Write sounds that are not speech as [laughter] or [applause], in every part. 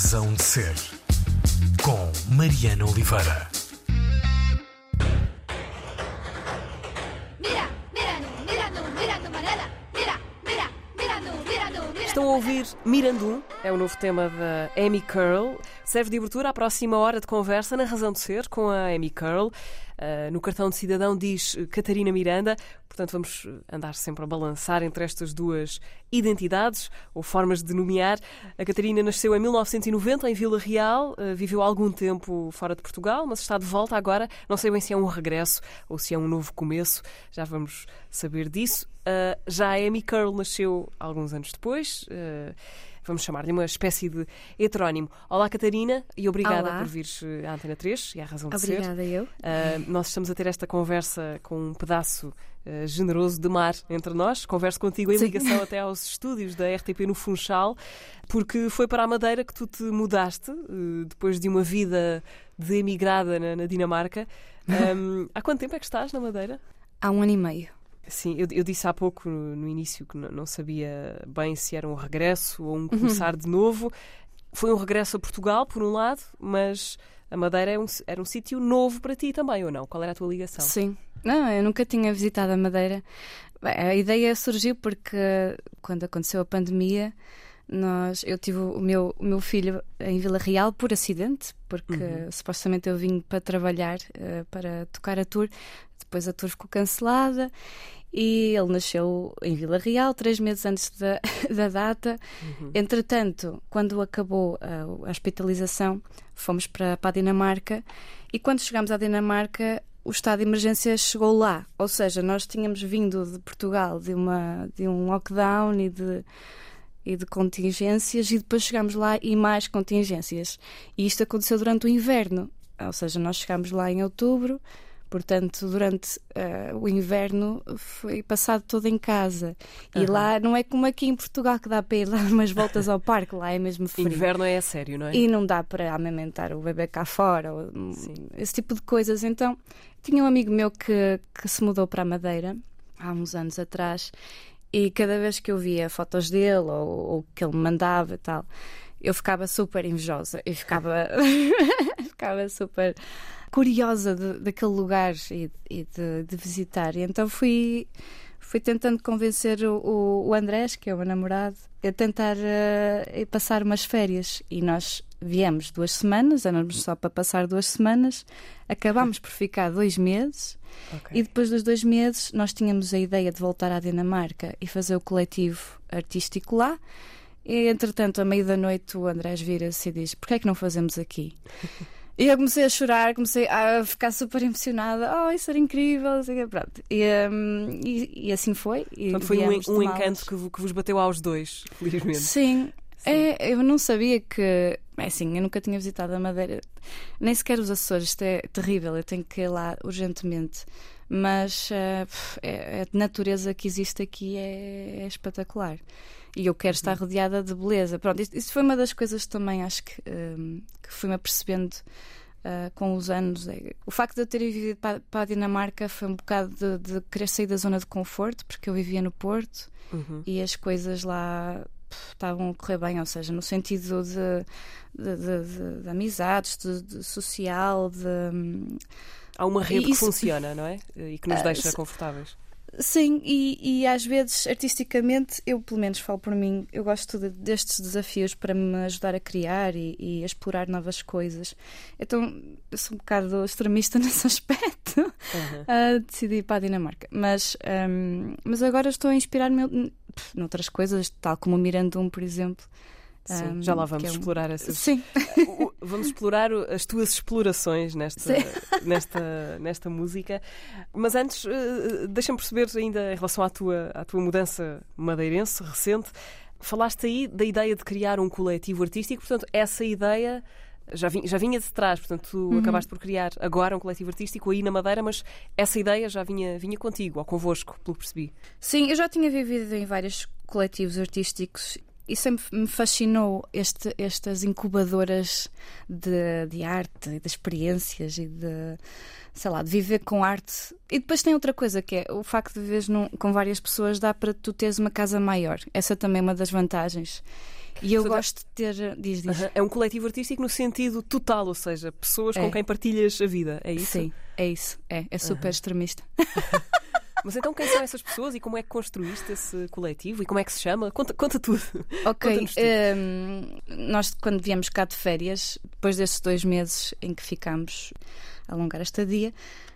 Razão de Ser, com Mariana Oliveira. Estão a ouvir Mirandum, é o novo tema da Amy Curl. Serve de abertura à próxima hora de conversa na Razão de Ser com a Amy Curl. Uh, no cartão de cidadão diz uh, Catarina Miranda, portanto vamos uh, andar sempre a balançar entre estas duas identidades ou formas de nomear. A Catarina nasceu em 1990 em Vila Real, uh, viveu algum tempo fora de Portugal, mas está de volta agora. Não sei bem se é um regresso ou se é um novo começo, já vamos saber disso. Uh, já a Amy Curl nasceu alguns anos depois. Uh, vamos chamar-lhe uma espécie de heterónimo. Olá, Catarina, e obrigada Olá. por vires eh, à Antena 3 e à razão de Obrigada, ser. eu. Uh, nós estamos a ter esta conversa com um pedaço uh, generoso de mar entre nós. Converso contigo em Sim. ligação até aos [laughs] estúdios da RTP no Funchal, porque foi para a Madeira que tu te mudaste, uh, depois de uma vida de emigrada na, na Dinamarca. [laughs] Um, há quanto tempo é que estás na Madeira? Há um ano e meio. Sim, eu, eu disse há pouco no, no início que não, sabia bem se era um regresso ou um começar de novo. Foi um regresso a Portugal, por um lado, mas a Madeira é um, era um sítio novo para ti também, ou não? Qual era a tua ligação? Sim. Não, eu nunca tinha visitado a Madeira. Bem, a ideia surgiu porque quando aconteceu a pandemia, nós, eu tive o meu, o meu filho em Vila Real por acidente, porque Uhum. supostamente eu vim para trabalhar, eh, para tocar a tour. Depois a tour ficou cancelada e ele nasceu em Vila Real, três meses antes da, [laughs] da data. Uhum. Entretanto, quando acabou a, a hospitalização, fomos para, para a Dinamarca e quando chegámos à Dinamarca, o estado de emergência chegou lá. Ou seja, nós tínhamos vindo de Portugal de, uma, de um lockdown e de, e de contingências e depois chegámos lá e mais contingências. E isto aconteceu durante o inverno. Ou seja, nós chegámos lá em outubro, portanto, durante eh, o inverno foi passado todo em casa. E Aham. lá não é como aqui em Portugal que dá para ir [laughs] dar umas voltas ao parque, lá é mesmo frio. Inverno é a sério, não é? E não dá para amamentar o bebê cá fora, ou, hum, esse tipo de coisas. Então, tinha um amigo meu que, que se mudou para a Madeira há uns anos atrás e cada vez que eu via fotos dele ou, ou que ele me mandava e tal, eu ficava super invejosa e ficava, [laughs] ficava super curiosa de- daquele lugar e, e de, de visitar. E então fui, fui tentando convencer o, o, Andrés, que é o meu namorado, a tentar eh, passar umas férias. E nós viemos duas semanas, éramos só para passar duas semanas, acabámos por ficar dois meses. Ok. E depois dos dois meses, nós tínhamos a ideia de voltar à Dinamarca e fazer o coletivo artístico lá. E, entretanto, à meio da noite, o Andrés vira-se e diz: Porquê é que não fazemos aqui? [laughs] E eu comecei a chorar, comecei a ficar super emocionada. Oh, isso era incrível. Pronto. E, hum, e- e assim foi. E Portanto, foi um, um encanto que, vo- que vos bateu aos dois, [laughs] felizmente. Sim. Sim. É, eu não sabia que. É assim, eu nunca tinha visitado a Madeira, nem sequer os Açores. Isto é terrível, eu tenho que ir lá urgentemente. Mas pff, é- a natureza que existe aqui é, é espetacular. E eu quero estar rodeada de beleza. Pronto, isso, isso foi uma das coisas também, acho que, hum, que fui-me apercebendo ah, com os anos. É- O facto de eu ter vivido para, para a Dinamarca foi um bocado de, de querer sair da zona de conforto, porque eu vivia no Porto Uhum. e as coisas lá pff, estavam a correr bem, ou seja, no sentido de, de, de- de- de amizades, de, social, de hum, Há uma rede que Isso- funciona, não é? E que nos Ah, deixa se- confortáveis. Sim, e, e às vezes artisticamente, eu pelo menos falo por mim, eu gosto de- destes desafios para me ajudar a criar e, e a explorar novas coisas. Então eu sou um bocado extremista [laughs] nesse aspecto. Uhum. Ah, decidi ir para a Dinamarca. Mas, ahm, mas agora estou a inspirar-me noutras coisas, tal como o Mirandum, por exemplo. Sim, Ahm, já lá que vamos é um- explorar essas. Sim, [laughs] [laughs] Vamos explorar as tuas explorações nesta, nesta, nesta música. Mas antes, eh, deixa-me perceber ainda em relação à tua, à tua mudança madeirense recente. Falaste aí da ideia de criar um coletivo artístico, portanto, essa ideia já vinha, já vinha de trás, portanto, tu Uhum. acabaste por criar agora um coletivo artístico aí na Madeira, mas essa ideia já vinha, vinha contigo, ou convosco, pelo que percebi. sim, eu já tinha vivido em vários coletivos artísticos e sempre me fascinou este- estas incubadoras de, de arte e de experiências e de, sei lá, de viver com arte. E depois tem outra coisa que é o facto de viveres num- com várias pessoas dá para tu teres uma casa maior. Essa também é uma das vantagens. E eu Portanto, gosto de ter. Diz, diz. É um coletivo artístico no sentido total, ou seja, pessoas É. com quem partilhas a vida, é isso? Sim, é isso. É, é super extremista. [laughs] Mas então quem são essas pessoas e como é que construíste esse coletivo e como é que se chama? Conta, conta tudo. Ok, tudo. hum, nós quando viemos cá de férias, depois desses dois meses em que ficámos a alongar a estadia,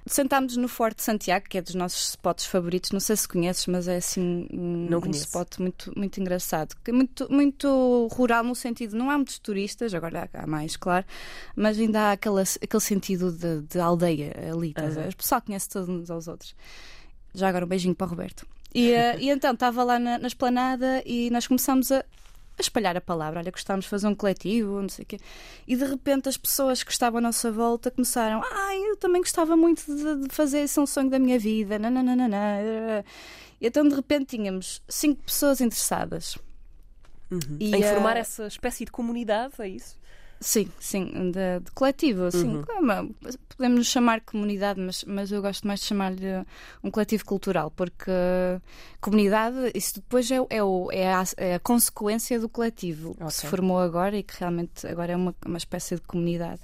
sentámos no Forte de Santiago, que é dos nossos spots favoritos. Não sei se conheces, mas é assim um, um spot muito, muito engraçado. É muito, muito rural no sentido, não há muitos turistas, agora há mais, claro, mas ainda há aquela, aquele sentido de, de aldeia ali. Aham. O pessoal conhece todos uns aos outros. Já agora um beijinho para o Roberto. E, eh, e então estava lá na, na esplanada e nós começámos a, a espalhar a palavra. Olha, gostávamos de fazer um coletivo, não sei o quê. E de repente as pessoas que estavam à nossa volta começaram: Ai, eu também gostava muito de, de fazer esse é um sonho da minha vida. Nananana. E então de repente tínhamos cinco pessoas interessadas. Uhum. E, em formar eh, essa espécie de comunidade, é isso? Sim, sim, de, de coletivo, assim, Uhum. como- podemos nos chamar comunidade, mas, mas eu gosto mais de chamar-lhe um coletivo cultural, porque comunidade, isso depois é, é, o- é a, é a consequência do coletivo que se formou agora e que realmente agora é uma, uma espécie de comunidade.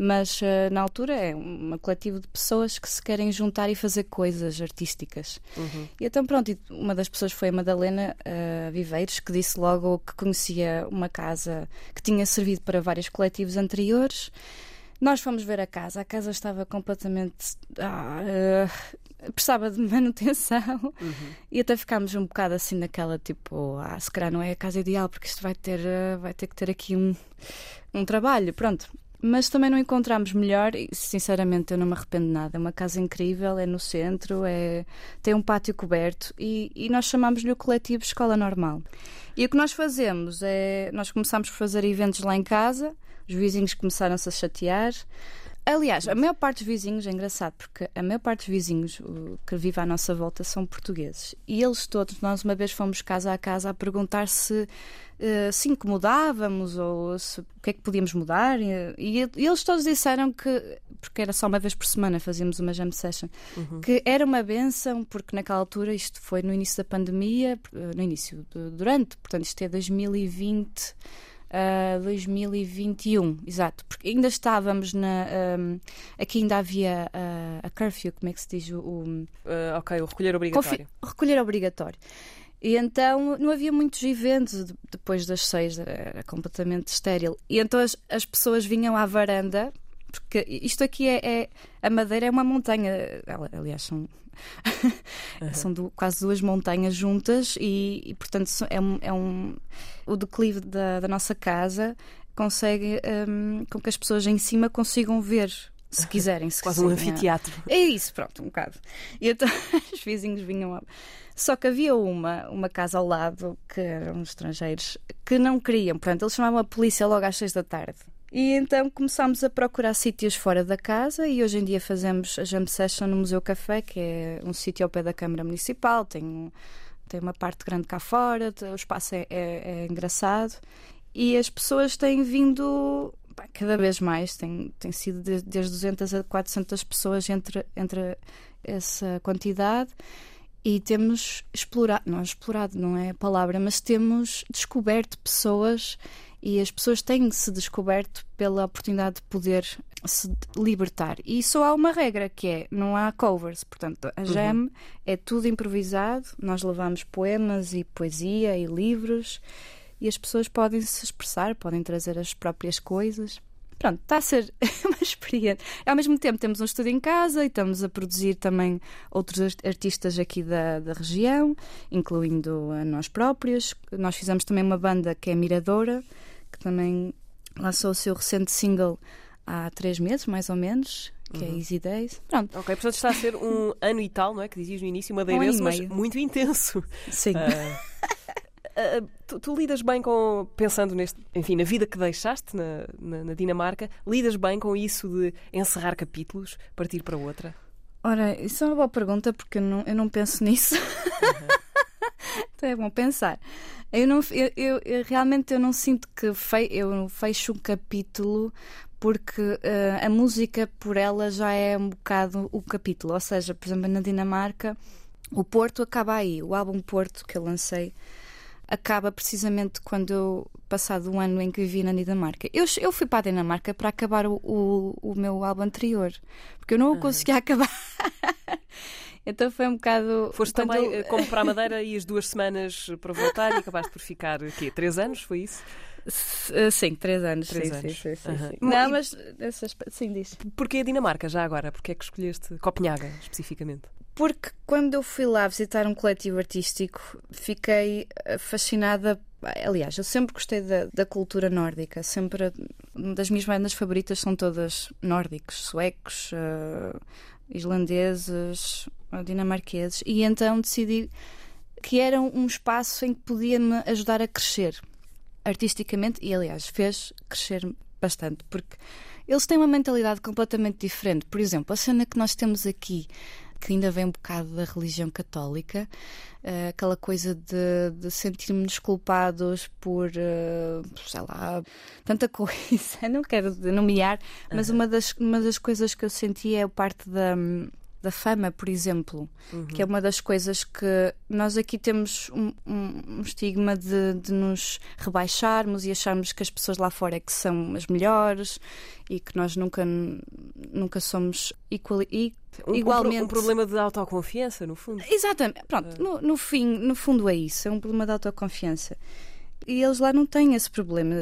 Mas eh, na altura é um coletivo de pessoas que se querem juntar e fazer coisas artísticas. Uhum. E então, pronto, uma das pessoas foi a Madalena eh, Viveiros, que disse logo que conhecia uma casa que tinha servido para vários coletivos anteriores. Nós fomos ver a casa, a casa estava completamente. ah, eh, precisava de [laughs] manutenção Uhum. e até ficámos um bocado assim naquela tipo, ah, se calhar não é a casa ideal porque isto vai ter, vai ter que ter aqui um, um trabalho, pronto. Mas também não encontramos melhor e sinceramente eu não me arrependo de nada. É uma casa incrível, é no centro, é, tem um pátio coberto e, e nós chamamos-lhe o coletivo Escola Normal. E o que nós fazemos é, nós começámos por fazer eventos lá em casa, os vizinhos começaram-se a chatear. Aliás, a maior parte dos vizinhos, é engraçado, porque a maior parte dos vizinhos que vive à nossa volta são portugueses. E eles todos, nós uma vez fomos casa a casa a perguntar se eh, se incomodávamos ou se, o que é que podíamos mudar. E, e eles todos disseram que, porque era só uma vez por semana, fazíamos uma jam session, que era uma benção, porque naquela altura, isto foi no início da pandemia, eh, no início, durante, portanto, isto é 2020 a 2021, exato, porque ainda estávamos na. ahm, aqui ainda havia ah, a curfew, como é que se diz? O, o- Ah, ok, o recolher confi- obrigatório. recolher obrigatório. E então não havia muitos eventos de- depois das seis, era, era completamente estéril. E então as, as pessoas vinham à varanda, porque isto aqui é, é- a Madeira é uma montanha, aliás, são, são du- quase duas montanhas juntas e, e, portanto é um, é um- o declive da, da nossa casa consegue hum, com que as pessoas em cima consigam ver. Se quiserem, se Quase um quiserem. anfiteatro. É isso, pronto, um bocado. E então [laughs] os vizinhos vinham lá. Só que havia uma, uma casa ao lado, que eram estrangeiros, que não queriam. Portanto, eles chamavam a polícia logo às seis da tarde. E então começámos a procurar sítios fora da casa e hoje em dia fazemos a jam session no Museu Café, que é um sítio ao pé da Câmara Municipal, tem, tem uma parte grande cá fora, o espaço é, é- é engraçado. E as pessoas têm vindo pá, cada vez mais, tem, tem sido de- desde 200 a 400 pessoas entre, entre essa quantidade. E temos explorado, não explorado, não é a palavra, mas temos descoberto pessoas e as pessoas têm se descoberto pela oportunidade de poder se libertar. E só há uma regra que é não há covers, portanto, a jam é tudo improvisado, nós levamos poemas e poesia e livros e as pessoas podem se expressar, podem trazer as próprias coisas. Pronto, está a ser [laughs] uma experiência. Ao mesmo tempo, temos um estúdio em casa e estamos a produzir também outros art- artistas aqui da, da região, incluindo a nós próprios. Nós fizemos também uma banda que é Miradora, que também lançou o seu recente single há três meses, mais ou menos, que é Easy Days. Pronto, Ok, portanto está a ser um ano e tal, não é? Que dizias no início, madeirense, Um mas muito intenso. sim. Ah, ah, tu, tu lidas bem com, pensando neste, enfim, na vida que deixaste na, na- na Dinamarca, lidas bem com isso de encerrar capítulos, partir para outra? Ora, isso é uma boa pergunta porque eu não, eu não penso nisso. [laughs] então é bom pensar. Eu, não, eu, eu- eu- realmente eu não sinto que fe, eu fecho um capítulo porque eh, a música por ela já é um bocado o capítulo. Ou seja, por exemplo, na Dinamarca, o Porto acaba aí. O álbum Porto que eu lancei acaba precisamente quando eu, passado um ano em que vivi na Dinamarca. Eu, eu fui para a Dinamarca para acabar o, o, o meu álbum anterior, porque eu não o conseguia [laughs] acabar. então foi um bocado. Foste quando também eh, como para a Madeira e as duas semanas para voltar e acabaste por ficar, o quê? Três anos? Foi isso? Eh, Sim, três anos. Três sim, anos. Sim, sim. E- Não, mas sim, diz. Porquê a Dinamarca, já agora? Porquê é que escolheste Copenhaga, especificamente? Porque quando eu fui lá visitar um coletivo artístico, fiquei eh, fascinada. Aliás, eu sempre gostei da, da cultura nórdica. Sempre das minhas bandas favoritas são todas nórdicos, suecos, eh, islandeses, eh, dinamarqueses. E então decidi que era um espaço em que podia me ajudar a crescer artisticamente e, aliás, fez crescer bastante, porque eles têm uma mentalidade completamente diferente. Por exemplo, a cena que nós temos aqui, que ainda vem um bocado da religião católica, eh, aquela coisa de, de sentirmos culpados por, eh, sei lá, tanta [laughs] coisa. Não quero nomear, mas uma, das, uma das coisas que eu senti é a parte da. Da fama, por exemplo, que é uma das coisas que nós aqui temos um, um- um estigma de, de nos rebaixarmos e acharmos que as pessoas lá fora é que são as melhores e que nós nunca, nunca somos equal, e, Um, igualmente. um problema de autoconfiança, no fundo. Exatamente, pronto, no, no fim, no fundo é isso, é um problema de autoconfiança. E eles lá não têm esse problema.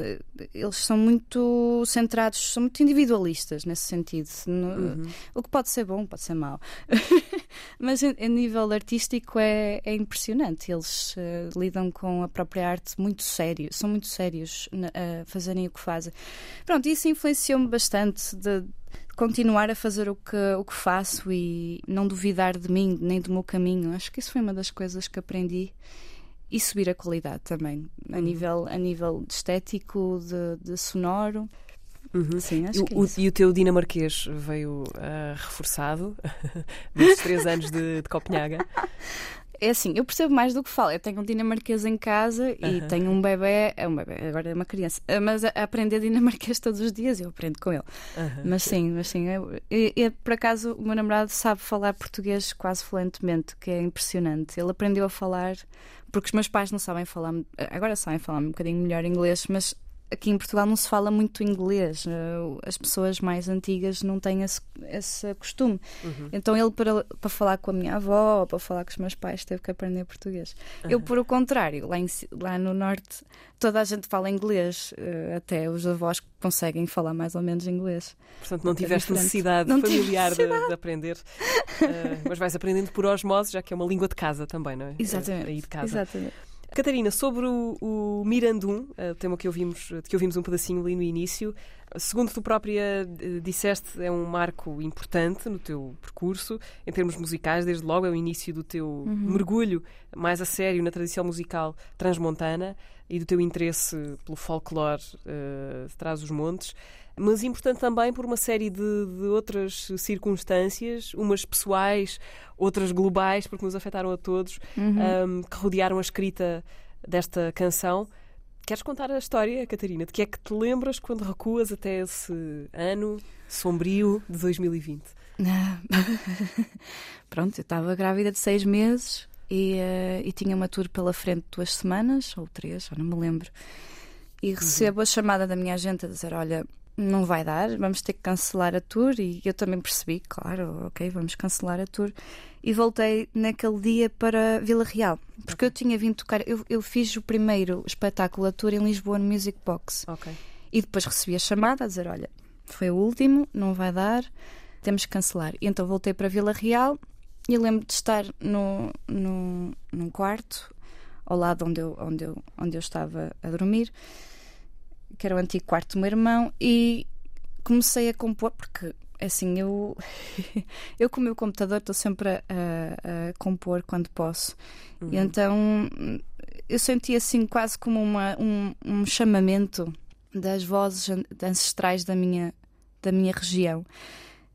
Eles são muito centrados, são muito individualistas nesse sentido. No- O que pode ser bom, pode ser mau. [laughs] Mas a nível artístico é, é impressionante. Eles eh, lidam com a própria arte muito sério, são muito sérios a fazerem o que fazem. Pronto, isso influenciou-me bastante de continuar a fazer o que, o que faço e não duvidar de mim nem do meu caminho. Acho que isso foi uma das coisas que aprendi. E subir a qualidade também, a, nível, a nível de estético, de, de sonoro. Sim, acho E que é o, e o teu dinamarquês veio ah, reforçado [laughs] nesses três anos de, de Copenhaga. [laughs] É assim, eu percebo mais do que falo. Eu tenho um dinamarquês em casa e tenho um bebê, é um bebê, agora é uma criança, Ah, mas a aprender dinamarquês [laughs] todos os dias eu aprendo com ele. Aham. Mas sim, mas sim. eu- e, e, por acaso o meu namorado sabe falar português quase fluentemente, que é impressionante. Ele aprendeu a falar, porque os meus pais não sabem falar, agora sabem falar um bocadinho melhor inglês, mas aqui em Portugal não se fala muito inglês. eh, As pessoas mais antigas não têm esse, esse costume. Então ele, para, para falar com a minha avó ou para falar com os meus pais, teve que aprender português. Eu, por o contrário, lá, em lá no Norte, toda a gente fala inglês, eh, até os avós conseguem falar mais ou menos inglês. Portanto, não É tiveste necessidade Não familiar de, de aprender, Ah, mas vais aprendendo por osmose, já que é uma língua de casa também, não é? Exatamente. Aí de casa. Exatamente. Catarina, sobre o, o Mirandum, eh, o tema que ouvimos, de que ouvimos um pedacinho ali no início, segundo tu própria eh, disseste, é um marco importante no teu percurso, em termos musicais, desde logo é o início do teu mergulho mais a sério na tradição musical transmontana e do teu interesse pelo folclore eh, de trás os montes. Mas importante também por uma série de, de outras circunstâncias, umas pessoais, outras globais, porque nos afetaram a todos, um, que rodearam a escrita desta canção. Queres contar a história, Catarina? De que é que te lembras quando recuas até esse ano sombrio de 2020? Ah, [laughs] Pronto, eu estava grávida de seis meses e, eh, e tinha uma tour pela frente de duas semanas, ou três, já não me lembro. E recebo a chamada da minha agente a dizer: Olha, não vai dar, vamos ter que cancelar a tour. E eu também percebi, claro, ok, vamos cancelar a tour. E voltei naquele dia para Vila Real, porque eu tinha vindo tocar. Eu, eu fiz o primeiro espetáculo, a tour em Lisboa, no Music Box. Ok. E depois recebi a chamada a dizer: Olha, foi o último, não vai dar, temos que cancelar. E então voltei para Vila Real e lembro de estar no, no, num quarto, ao lado onde eu, onde, eu, onde eu estava a dormir, que era o antigo quarto do meu irmão, e comecei a compor, porque assim, eu, [laughs] eu com o meu computador estou sempre a, a- a compor quando posso. E então eu senti assim quase como uma, um, um chamamento das vozes an- ancestrais da minha, da minha região.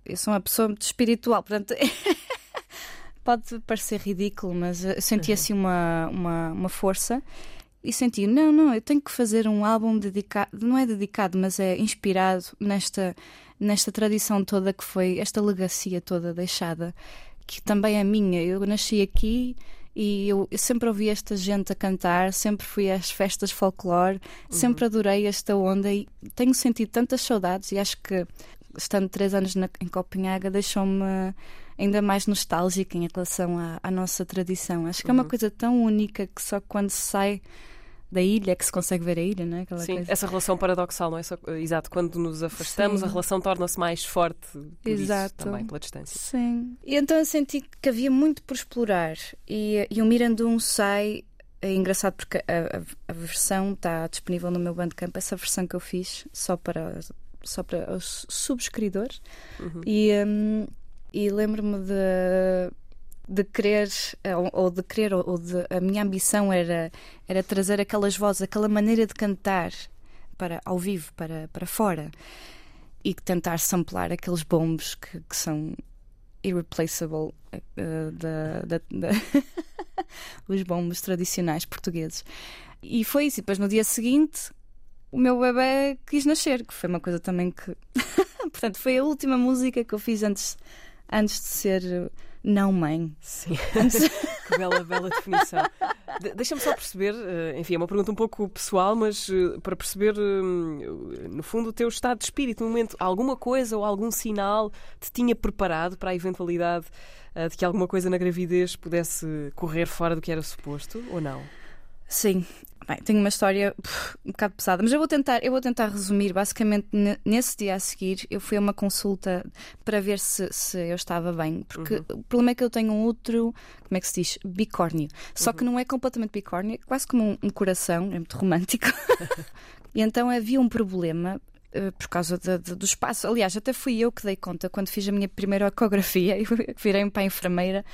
Eu sou uma pessoa muito espiritual, portanto. [laughs] Pode parecer ridículo, mas eu senti assim uma, uma, uma força e senti, não, não, eu tenho que fazer um álbum dedicado, não é dedicado, mas é inspirado nesta, nesta tradição toda que foi, esta legacia toda deixada, que também é minha. Eu nasci aqui E eu, eu sempre ouvi esta gente a cantar, sempre fui às festas folclore, sempre adorei esta onda e tenho sentido tantas saudades e acho que estando três anos na- em Copenhaga deixou-me ainda mais nostálgica em relação à, à nossa tradição. Acho que é uma coisa tão única que só quando se sai da ilha que se consegue ver a ilha, não é? Aquela Sim, coisa. essa relação paradoxal, não é? Só, exato, quando nos afastamos, Sim. a relação torna-se mais forte por isso Exato. também, pela distância. Sim. E então eu senti que havia muito por explorar. E, e o Mirandum sai. É engraçado porque a, a- a versão está disponível no meu Bandcamp, essa versão que eu fiz só para, só para os subscritores. E, hum, e lembro-me de, de querer, ou, ou de querer, ou de, a minha ambição era, era trazer aquelas vozes, aquela maneira de cantar para, ao vivo, para, para fora e tentar samplar aqueles bombos que, que são irreplaceable eh, da, da- da- [laughs] os bombos tradicionais portugueses. E foi isso. E depois no dia seguinte o meu bebê quis nascer, que foi uma coisa também que. [laughs] Portanto, foi a última música que eu fiz antes, antes de ser eh, não mãe. Sim, [laughs] que bela, bela definição. De- Deixa-me só perceber, eh, enfim, é uma pergunta um pouco pessoal, mas eh, para perceber, no fundo, o teu estado de espírito, no momento, alguma coisa ou algum sinal te tinha preparado para a eventualidade de que alguma coisa na gravidez pudesse correr fora do que era suposto, ou não? Sim. Bem, tenho uma história pff, um bocado pesada, mas eu vou tentar, eu vou tentar resumir. Basicamente, ne- nesse dia a seguir, eu fui a uma consulta para ver se, se eu estava bem, porque o problema é que eu tenho um outro, como é que se diz? Bicórnio. Só que não é completamente bicórnio, é quase como um, um coração, é muito romântico. [laughs] e então havia um problema. eh, Por causa de- de- do espaço. Aliás, até fui eu que dei conta quando fiz a minha primeira ecografia [laughs] e virei-me para a enfermeira.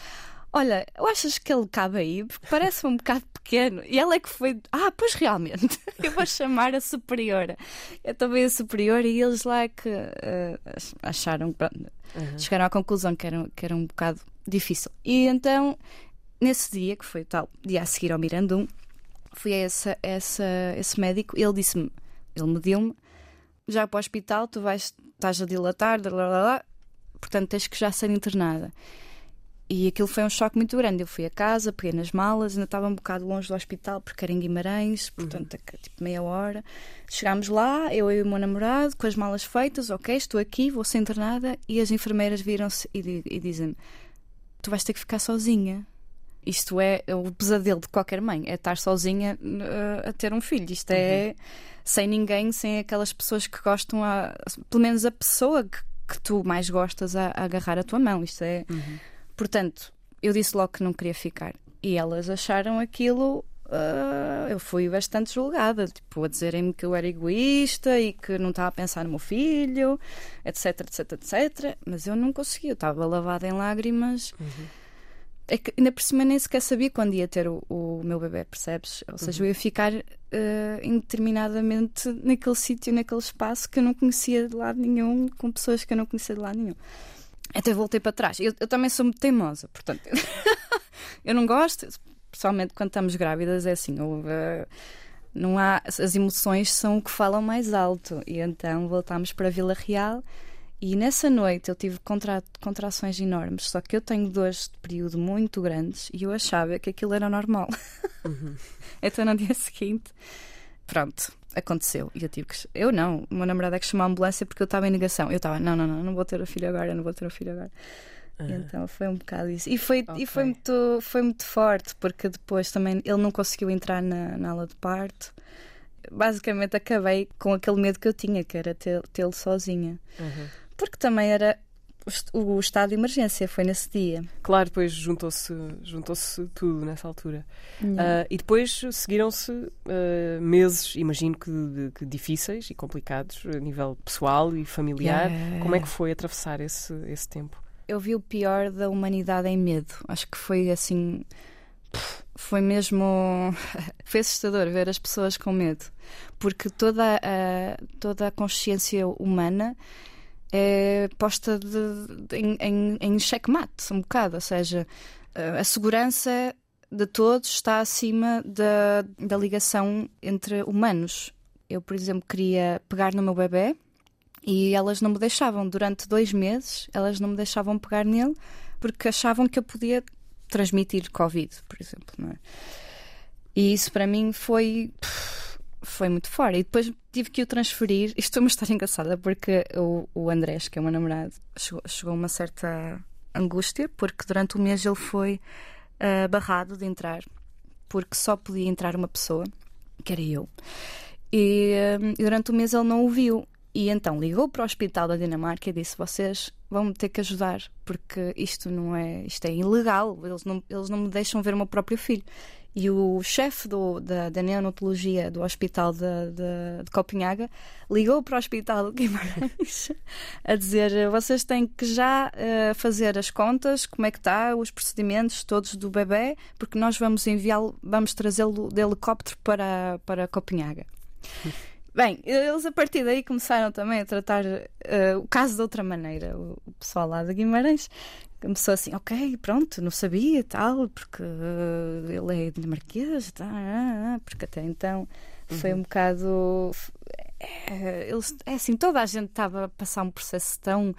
Olha, achas que ele cabe aí? Porque parece um bocado pequeno. E ela é que foi. Ah, pois realmente. [laughs] Eu vou chamar a superiora. Eu também a superiora e eles lá é que eh, acharam. pronto, Chegaram à conclusão que era, que era um bocado difícil. E então, nesse dia, que foi o tal dia a seguir ao Mirandum, fui a essa, essa, esse médico. Ele disse-me, ele mediu-me, já para o hospital, tu vais, estás a dilatar, blá, blá, blá, portanto tens que já ser internada. E aquilo foi um choque muito grande. Eu fui a casa, peguei nas malas, ainda estava um bocado longe do hospital porque era em Guimarães, portanto, é tipo meia hora. Chegámos lá, eu e o meu namorado, com as malas feitas, ok, estou aqui, vou ser internada. E as enfermeiras viram-se e, e dizem-me: Tu vais ter que ficar sozinha. Isto é o pesadelo de qualquer mãe, é estar sozinha uh, a ter um filho. Isto é sem ninguém, sem aquelas pessoas que gostam, a, pelo menos a pessoa que, que tu mais gostas a, a agarrar a tua mão. Isto é. Portanto, eu disse logo que não queria ficar. E elas acharam aquilo. ah, eu fui bastante julgada, tipo, a dizerem-me que eu era egoísta e que não estava a pensar no meu filho, etc, etc, etc. Mas eu não consegui, eu estava lavada em lágrimas. É que ainda por cima nem sequer sabia quando ia ter o, o meu bebê, percebes? Ou seja, eu ia ficar ah, indeterminadamente naquele sítio, naquele espaço que eu não conhecia de lado nenhum, com pessoas que eu não conhecia de lado nenhum. Até voltei para trás. Eu, eu também sou muito teimosa, portanto, [laughs] eu não gosto, pessoalmente quando estamos grávidas, é assim, eu, eh, não há, as emoções são o que falam mais alto. E então voltámos para Vila Real e nessa noite eu tive contra, contrações enormes, só que eu tenho dores de período muito grandes e eu achava que aquilo era normal. [laughs] então no dia seguinte, pronto, aconteceu. E eu tive que. Eu não, o meu namorado é que chamou a ambulância porque eu estava em negação. Eu estava, não, não, não, não vou ter o filho agora, não vou ter o filho agora. E então foi um bocado isso. E foi, e foi, muito, foi muito forte, porque depois também ele não conseguiu entrar na, na aula de parto. Basicamente acabei com aquele medo que eu tinha, que era ter- tê-lo sozinha. Porque também era o est- o estado de emergência, foi nesse dia. Claro, depois juntou-se juntou tudo nessa altura. Ah, e depois seguiram-se ah, meses, imagino que, de- que difíceis e complicados a nível pessoal e familiar. Yeah. Como é que foi atravessar esse, esse tempo? eu vi o pior da humanidade em medo. Acho que foi assim. Foi mesmo. [laughs] Foi assustador ver as pessoas com medo. Porque toda a, toda a consciência humana é posta de- de- em, em, checkmate, um bocado. Ou seja, a segurança de todos está acima da, da ligação entre humanos. Eu, por exemplo, queria pegar no meu bebê e elas não me deixavam. Durante dois meses, elas não me deixavam pegar nele porque achavam que eu podia transmitir Covid, por exemplo, é? E isso para mim foi foi muito fora. E depois tive que o transferir. Isto é uma história engraçada porque o, o Andrés, que é o meu namorado, chegou, chegou uma certa angústia porque durante o mês ele foi uh, barrado de entrar porque só podia entrar uma pessoa, que era eu. E, uh, durante o mês ele não o viu. E então ligou para o hospital da Dinamarca e disse: Vocês vão-me ter que ajudar, porque isto não é, isto é ilegal, eles não, eles não me deixam ver o meu próprio filho. E o chefe da, da neonatologia do hospital de, de, de, Copenhaga ligou para o hospital de Guimarães [laughs] a dizer: vocês têm que já uh, fazer as contas, como é que está, os procedimentos todos do bebê, porque nós vamos enviá-lo, vamos trazê-lo de helicóptero para, para Copenhaga. Bem, eles a partir daí começaram também a tratar uh, o caso de outra maneira. O, o pessoal lá de Guimarães começou assim, ok, pronto, não sabia tal, porque uh, ele é dinamarquês, tá, ah, ah, porque até então foi uhum. um bocado. É, eles, é assim, toda a gente estava a passar um processo tão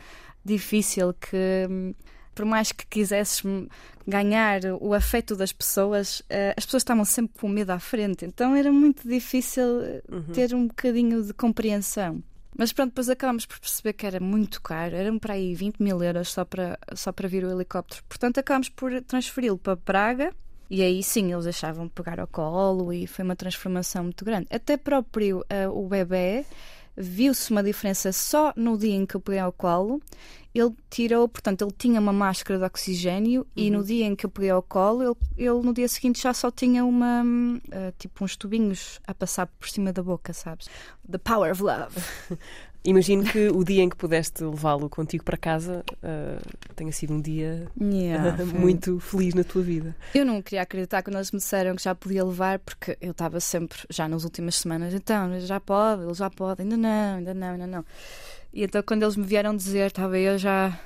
difícil que, hum, por mais que quisesses ganhar o afeto das pessoas, uh, as pessoas estavam sempre com medo à frente, então era muito difícil uhum. ter um bocadinho de compreensão. Mas pronto, depois acabámos por perceber que era muito caro, eram para aí 20 mil euros só para, só para vir o helicóptero. Portanto, acabámos por transferi-lo para Praga e aí sim eles deixavam pegar ao colo e foi uma transformação muito grande. Até próprio uh, o bebê viu-se uma diferença só no dia em que eu peguei ao colo. Ele tirou, portanto, ele tinha uma máscara de oxigênio uhum. e no dia em que eu peguei ao colo, ele, ele no dia seguinte já só tinha uma, uh, tipo, uns tubinhos a passar por cima da boca, sabes? The power of love. [laughs] Imagino que o dia em que pudeste levá-lo contigo para casa uh, tenha sido um dia yeah, uh, muito feliz na tua vida. Eu não queria acreditar quando eles me disseram que já podia levar, porque eu estava sempre, já nas últimas semanas, então, já pode, ele já pode, ainda não, ainda não, ainda não. E então quando eles me vieram dizer, estava eu já.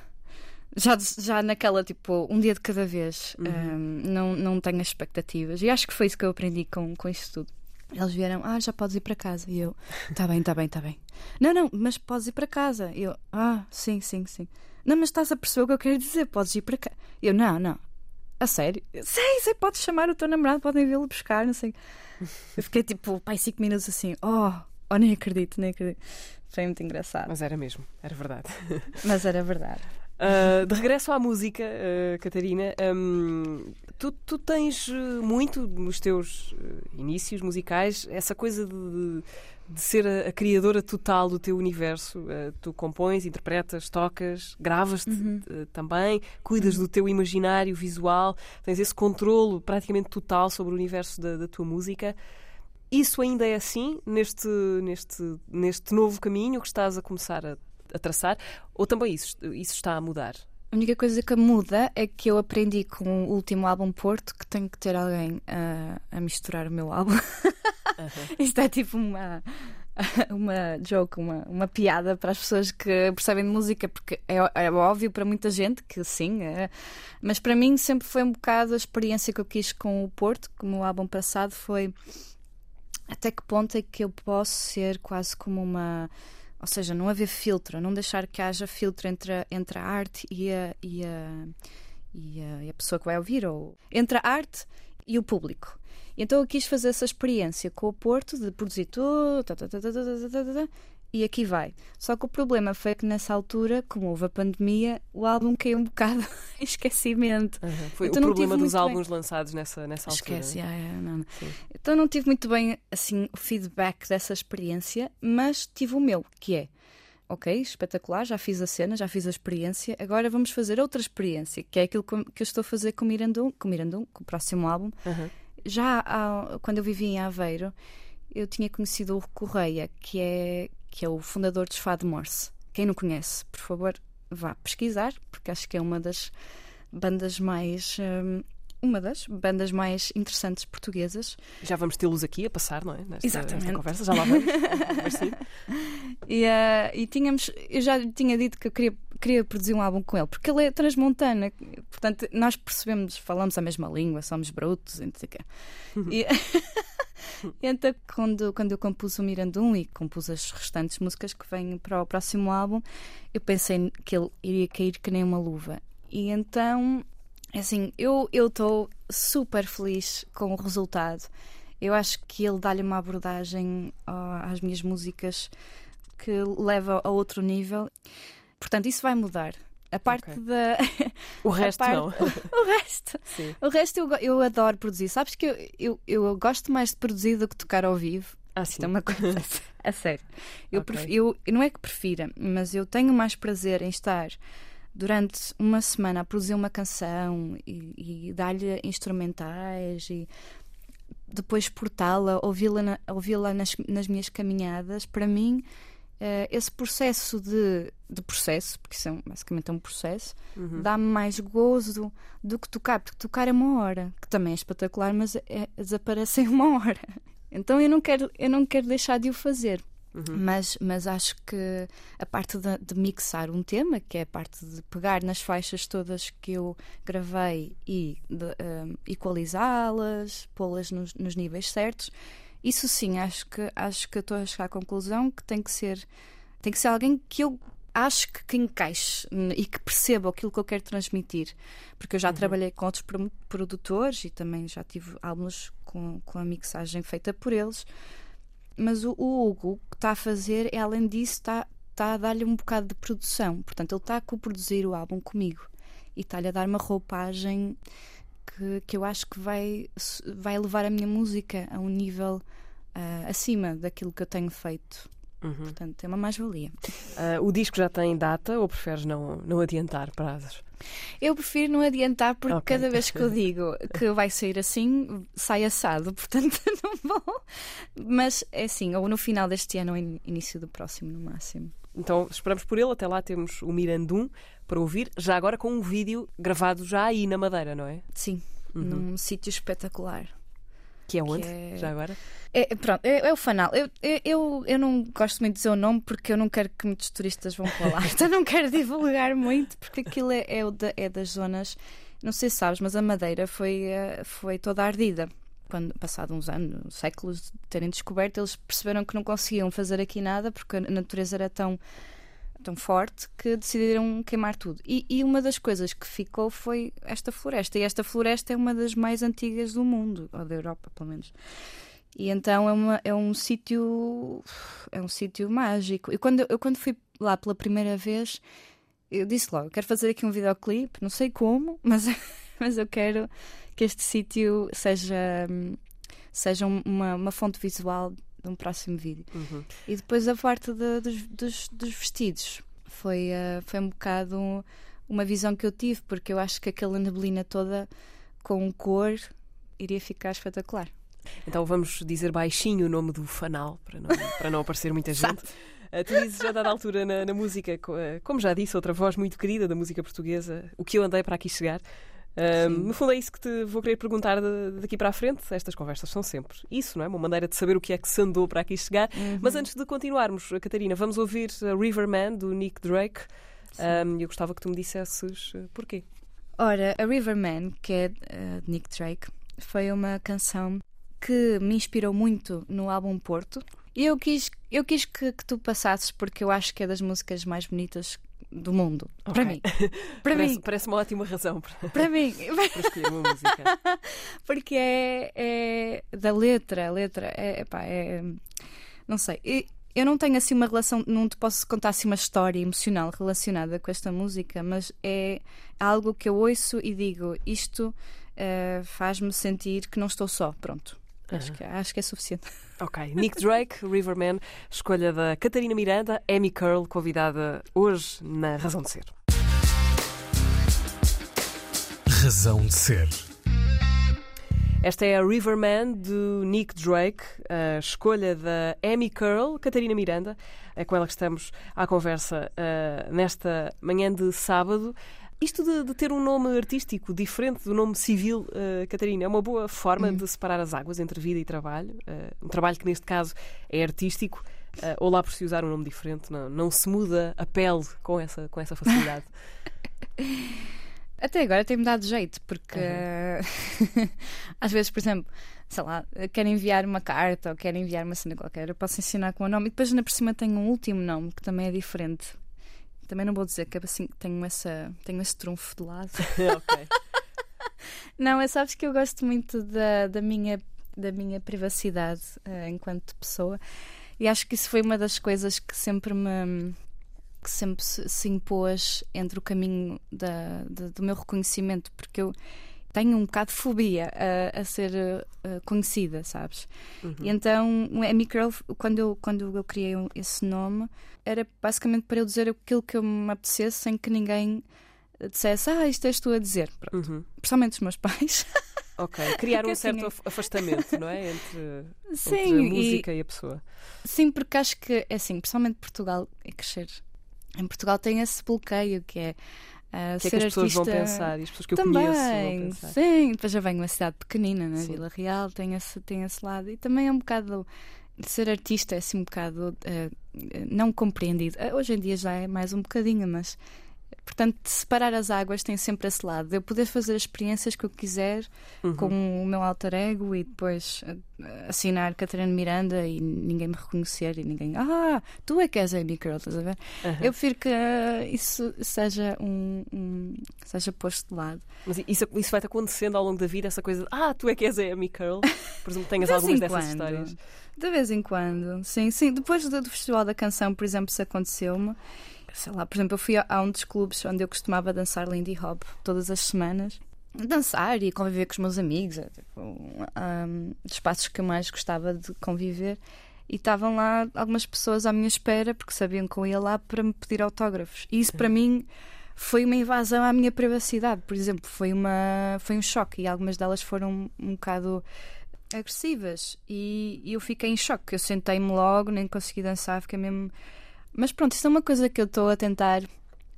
Já, já naquela, tipo, um dia de cada vez, uhum. um, não, não tenho expectativas. E acho que foi isso que eu aprendi com, com isto tudo. Eles vieram, ah, já podes ir para casa. E eu, tá bem, tá bem, tá bem. Não, não, mas podes ir para casa. E eu, ah, sim, sim, sim. Não, mas estás a perceber o que eu quero dizer, podes ir para casa. Eu, não, não. A sério? Sei, sei, podes chamar o teu namorado, podem vê-lo buscar, não sei. [laughs] Eu fiquei tipo, pai, cinco minutos assim, oh, oh, nem acredito, nem acredito. Foi muito engraçado. Mas era mesmo, era verdade. Mas era verdade. Uh, [laughs] de regresso à música, uh, Catarina, um, tu, tu, tens muito nos teus uh, inícios musicais essa coisa de, de ser a, a, criadora total do teu universo. tu compões, interpretas, tocas, gravas-te uhum. também, cuidas uhum. do teu imaginário visual, tens esse controle praticamente total sobre o universo da, da tua música. Isso ainda é assim neste, neste, neste novo caminho que estás a começar a, a traçar? Ou também isso, isso está a mudar? A única coisa que muda é que eu aprendi com o último álbum Porto que tenho que ter alguém a, a misturar o meu álbum. Uhum. [laughs] Isto é tipo uma [laughs] uma joke, uma, uma piada para as pessoas que percebem de música, porque é, é óbvio para muita gente que sim, é, mas para mim sempre foi um bocado a experiência que eu quis com o Porto, como o álbum passado foi até que ponto é que eu posso ser quase como uma. Ou seja, não haver filtro, não deixar que haja filtro entre a, entre a arte e a, e, a, e, a, e a pessoa que vai ouvir, ou entre a arte e o público. Então eu quis fazer essa experiência com o Porto de produzir tudo, tá, tá, tá, e aqui vai. Só que o problema foi que nessa altura, como houve a pandemia, o álbum caiu um bocado [laughs] em esquecimento. Uhum. Foi então, o problema dos álbuns bem... lançados nessa, nessa altura. Esquece, é, é, não, não. Então não tive muito bem assim o feedback dessa experiência, mas tive o meu, que é ok, espetacular, já fiz a cena, já fiz a experiência, agora vamos fazer outra experiência, que é aquilo que eu estou a fazer com o Mirandum, com o, Mirandum, com o próximo álbum. Uhum. Já quando eu vivia em Aveiro, eu tinha conhecido o Correia, que é que é o fundador de Fado Morse. Quem não conhece, por favor, vá pesquisar, porque acho que é uma das bandas mais. Um, uma das bandas mais interessantes portuguesas. Já vamos tê-los aqui a passar, não é? Nesta, Exatamente. Nesta conversa, já lá vamos. [laughs] e, uh, e tínhamos, eu já tinha dito que eu queria, queria produzir um álbum com ele, porque ele é transmontana, portanto, nós percebemos, falamos a mesma língua, somos brutos, e não sei o quê. [laughs] E, [laughs] [laughs] então, quando, quando eu compus o Mirandum e compus as restantes músicas que vêm para o próximo álbum, eu pensei que ele iria cair que nem uma luva. E então É Assim, eu estou super feliz com o resultado. Eu acho que ele dá-lhe uma abordagem às minhas músicas que leva a outro nível. Portanto, isso vai mudar. A parte Ok. da. O [laughs] resto parte- não. [laughs] o resto. Sim. O resto eu, eu adoro produzir. Sabes que eu, eu, eu gosto mais de produzir do que tocar ao vivo. Ah, Isto sim. é uma coisa [laughs] a sério. Eu, Ok. pref- eu- não é que prefira, mas eu tenho mais prazer em estar durante uma semana a produzir uma canção e, e dar-lhe instrumentais e depois portá-la, ouvi-la, na- ouvi-la nas, nas minhas caminhadas. Para mim, eh, esse processo de, de processo, porque isso é basicamente é um processo, Uhum. dá-me mais gozo do que tocar, porque tocar é uma hora, que também é espetacular, mas é, desaparece em uma hora. [laughs] Então eu não quero, eu não quero deixar de o fazer. Uhum. Mas, mas acho que a parte de, de mixar um tema, que é a parte de pegar nas faixas todas que eu gravei e um, equalizá-las, pô-las nos, nos níveis certos, isso sim, acho que acho que estou a chegar à conclusão que tem que ser tem que ser alguém que eu acho que, que encaixe e que perceba aquilo que eu quero transmitir. Porque eu já trabalhei com outros pro- produtores e também já tive álbuns com, com a mixagem feita por eles. Mas o, o Hugo, o que está a fazer, é além disso, está, está a dar-lhe um bocado de produção. Portanto, ele está a coproduzir o álbum comigo e está-lhe a dar uma roupagem que, que eu acho que vai, vai levar a minha música a um nível ah, acima daquilo que eu tenho feito. Uhum. Portanto, é uma mais-valia. Ah, o disco já tem data ou preferes não, não adiantar prazos? Eu prefiro não adiantar porque Ok. cada vez que eu digo [laughs] que vai sair assim, sai assado, [laughs] portanto não vou. Mas é assim, ou no final deste ano ou in- início do próximo, no máximo. Então esperamos por ele. Até lá temos o Mirandum para ouvir, já agora com um vídeo gravado já aí na Madeira, não é? Sim, num sítio espetacular. Que é onde? é- Já agora? É, pronto, é, é o Fanal. Eu, eu, eu, não gosto muito de dizer o nome porque eu não quero que muitos turistas vão para lá. [laughs] então não quero divulgar muito porque aquilo é, é, o da- é das zonas. Não sei se sabes, mas a Madeira foi, eh, foi toda ardida. Quando, passado uns anos, séculos de terem descoberto, eles perceberam que não conseguiam fazer aqui nada porque a natureza era tão, tão forte que decidiram queimar tudo. E, e uma das coisas que ficou foi esta floresta. E esta floresta é uma das mais antigas do mundo, ou da Europa, pelo menos. E então é, uma, é um sítio é um sítio mágico. E quando eu quando fui lá pela primeira vez, eu disse logo, quero fazer aqui um videoclipe, não sei como, mas [laughs] mas eu quero que este sítio seja hum, seja um- uma, uma fonte visual de um próximo vídeo. Uhum. E depois a parte de- dos, dos, dos vestidos foi, eh, foi um bocado uma visão que eu tive, porque eu acho que aquela neblina toda com cor iria ficar espetacular. Então vamos dizer baixinho o nome do fanal para não, para não aparecer muita [laughs] gente. Ah, tu dizes a dada altura na, na música, ah, como já disse, outra voz muito querida da música portuguesa, o que eu andei para aqui chegar. No fundo é isso que te vou querer perguntar daqui para a frente. Estas conversas são sempre isso, não é? Uma maneira de saber o que é que se andou para aqui chegar. Mas antes de continuarmos, Catarina, vamos ouvir Riverman do Nick Drake. Ah, eu gostava que tu me dissesses ah, porquê. Ora, a Riverman, que é eh, de Nick Drake, foi uma canção que me inspirou muito no álbum Porto. E eu quis, eu quis que, que tu passasses porque eu acho que é das músicas mais bonitas do mundo. Para Ok. mim. [laughs] Para Parece, mim. parece uma ótima razão para, Para mim. [laughs] para escolher uma música. [laughs] porque é, é da letra, a letra é, epá, é não sei. Eu não tenho assim uma relação, não te posso contar assim uma história emocional relacionada com esta música, mas é algo que eu ouço e digo isto eh, faz-me sentir que não estou só. Pronto. Acho, que, acho que é suficiente. Ok, Nick Drake, Riverman, escolha da Catarina Miranda, Amy Curl, convidada hoje na Razão de Ser. Razão de ser. Esta é a Riverman do Nick Drake, a escolha da Amy Curl, Catarina Miranda. É com ela que estamos à conversa ah, nesta manhã de sábado. Isto de, de ter um nome artístico diferente do nome civil, ah, Catarina, é uma boa forma de separar as águas entre vida e trabalho. Ah, um trabalho que, neste caso, é artístico. ah, ou lá por se usar um nome diferente, não, não se muda a pele com essa, com essa facilidade. [laughs] Até agora tem-me dado jeito, porque [laughs] às vezes, por exemplo, sei lá, quero enviar uma carta ou quero enviar uma cena qualquer, eu posso ensinar com o nome e depois ainda por cima tenho um último nome que também é diferente. Também não vou dizer que é assim, tenho, essa, tenho esse trunfo de lado. [laughs] ok. Não, é sabes que eu gosto muito da, da, minha, da minha privacidade eh, enquanto pessoa e acho que isso foi uma das coisas que sempre me que sempre se, se impôs entre o caminho da, da- do meu reconhecimento, porque eu tenho um bocado de fobia a, a ser eh, conhecida, sabes? E então, o Amy Curl, quando eu, quando eu criei esse nome, era basicamente para eu dizer aquilo que eu me apetecesse sem que ninguém dissesse, ah, isto és tu a dizer. Pronto. Uhum. Principalmente os meus pais. [laughs] Ok. Criar um certo assim- af- afastamento, não é? Entre, Sim, entre a e- música e... a pessoa. Sim, porque acho que, é assim, principalmente Portugal, é crescer. Em Portugal tem esse bloqueio que é. Ah, O que é que as pessoas vão pensar? E as pessoas que eu também, conheço vão pensar. sim. Depois já venho de uma cidade pequenina, na Sim. Vila Real, tem esse, tem esse lado. E também é um bocado. Ser artista é assim um bocado ah, não compreendido. Ah, Hoje em dia já é mais um bocadinho, mas. Portanto, separar as águas tem sempre esse lado. Eu poder fazer as experiências que eu quiser Uhum. com o meu alter ego e depois ah, assinar Catarina Miranda e ninguém me reconhecer e ninguém. Ah, tu é que és a Amy Curl, estás a ver? Aham. Eu prefiro que ah, isso seja um, um- seja posto de lado. Mas isso, isso vai-te acontecendo ao longo da vida, essa coisa de ah, tu é que és a Amy Curl. Presumo que tenhas [laughs] De algumas dessas quando. histórias. De vez em quando, sim, sim. Depois do, do Festival da Canção, por exemplo, isso aconteceu-me. Sei lá, por exemplo, eu fui a, um dos clubes onde eu costumava dançar Lindy Hop todas as semanas. Dançar e conviver com os meus amigos, é, tipo, um, dos espaços que eu mais gostava de conviver. E estavam lá algumas pessoas à minha espera porque sabiam que eu ia lá para me pedir autógrafos. E isso para mim foi uma invasão à minha privacidade. Por exemplo, foi, uma, foi um choque e algumas delas foram um bocado agressivas e, e eu fiquei em choque. Eu sentei-me logo, nem consegui dançar, fiquei mesmo. Mas pronto, isso é uma coisa que eu estou a tentar.